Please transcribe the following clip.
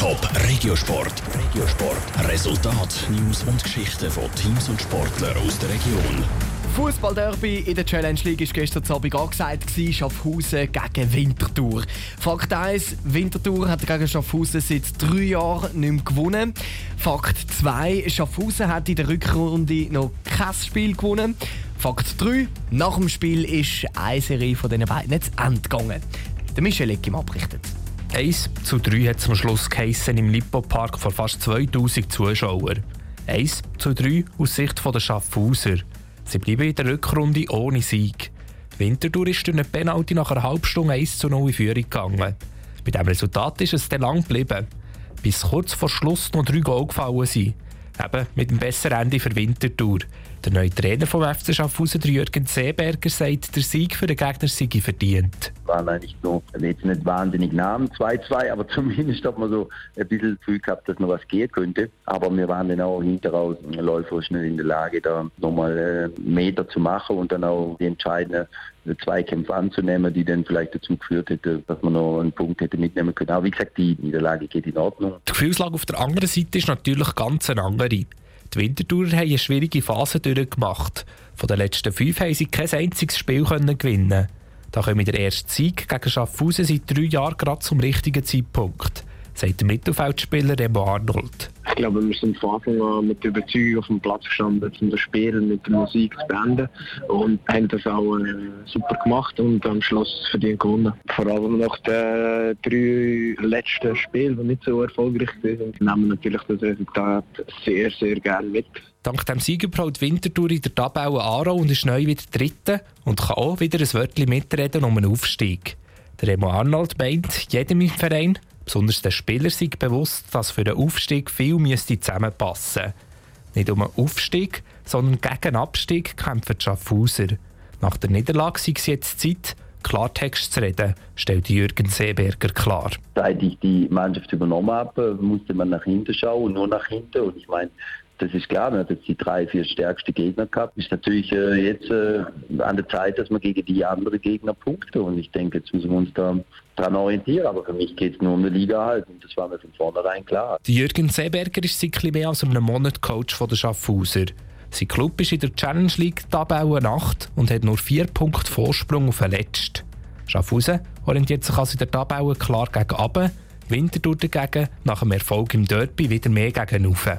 Top Regiosport. Regiosport. Resultat, News und Geschichten von Teams und Sportlern aus der Region. Fußball-Derby in der Challenge League war gestern Abend angesagt, Schaffhausen gegen Winterthur. Fakt 1, Winterthur hat gegen Schaffhausen seit drei Jahren nicht mehr gewonnen. Fakt 2, Schaffhausen hat in der Rückrunde noch kein Spiel gewonnen. Fakt 3, nach dem Spiel ist eine Serie von diesen beiden zu Ende gegangen. Der Michel Eckim abberichtet. 1 zu 3 hat zum Schluss geheissen im Lippo-Park vor fast 2000 Zuschauern. 1 zu 3 aus Sicht der Schaffhauser. Sie bleiben in der Rückrunde ohne Sieg. Winterthur ist durch eine Penalty nach einer halben Stunde 1 zu 0 in Führung gegangen. Mit diesem Resultat ist es dann lang geblieben, bis kurz vor Schluss noch drei Goal gefallen sind. Eben mit einem besseren Ende für Winterthur. Der neue Trainer vom FC Schaffhausen, Jürgen Seeberger, sagt, der Sieg für den Gegner sei verdient. Waren eigentlich noch jetzt nicht wahnsinnig Namen, 2-2, aber zumindest hat man so ein bisschen das Gefühl gehabt, dass noch was gehen könnte. Aber wir waren dann auch hinteraus läuferisch nicht in der Lage, da nochmal äh, Meter zu machen und dann auch die entscheidenden Zweikämpfe anzunehmen, die dann vielleicht dazu geführt hätte, dass man noch einen Punkt hätte mitnehmen können. Aber wie gesagt, die Niederlage geht in Ordnung. Die Gefühlslage auf der anderen Seite ist natürlich ganz eine andere. Die Winterthurer haben eine schwierige Phase durchgemacht. Von den letzten fünf haben sie kein einziges Spiel gewinnen. Da kommen der erste Sieg gegen Schaffhausen seit drei Jahren gerade zum richtigen Zeitpunkt sagt der Mittelfeldspieler Remo Arnold. Ich glaube, wir sind von Anfang an mit der Überzeugung auf dem Platz gestanden, um das Spiel mit der Musik zu beenden und haben das auch äh, super gemacht und am Schluss verdient gewonnen. Vor allem nach den drei letzten Spielen, die nicht so erfolgreich sind, nehmen wir natürlich das Resultat sehr, sehr gerne mit. Dank dem Siegerbraut Wintertour in der Tabelle Aro und ist neu wieder Dritte und kann auch wieder ein Wörtchen mitreden um einen Aufstieg. Der Remo Arnold meint, jedem im Verein Besonders der Spieler sei bewusst, dass für den Aufstieg viel müsste zusammenpassen Nicht um einen Aufstieg, sondern gegen Abstieg kämpfen die Schaffhauser. Nach der Niederlage sei es jetzt Zeit, Klartext zu reden, stellt Jürgen Seeberger klar. Seit ich die Mannschaft übernommen habe, musste man nach hinten schauen, nur nach hinten. Und ich meine, das ist klar, man hat jetzt die drei, vier stärksten Gegner gehabt. Ist natürlich äh, jetzt äh, an der Zeit, dass man gegen die anderen Gegner punkte. Und ich denke, jetzt müssen wir uns da dran orientieren. Aber für mich geht es nur um die Liga halt. Und das war mir von vornherein klar. Die Jürgen Seeberger ist seit mehr als einem Monat Coach von der Schaffhauser. Sein Club ist in der Challenge League Tabelle 8 und hat nur vier Punkte Vorsprung auf den Letzten. Schaffhausen orientiert sich also in der Tabelle klar gegen Aben. Winterthur dagegen nach dem Erfolg im Derby wieder mehr gegen Ufe.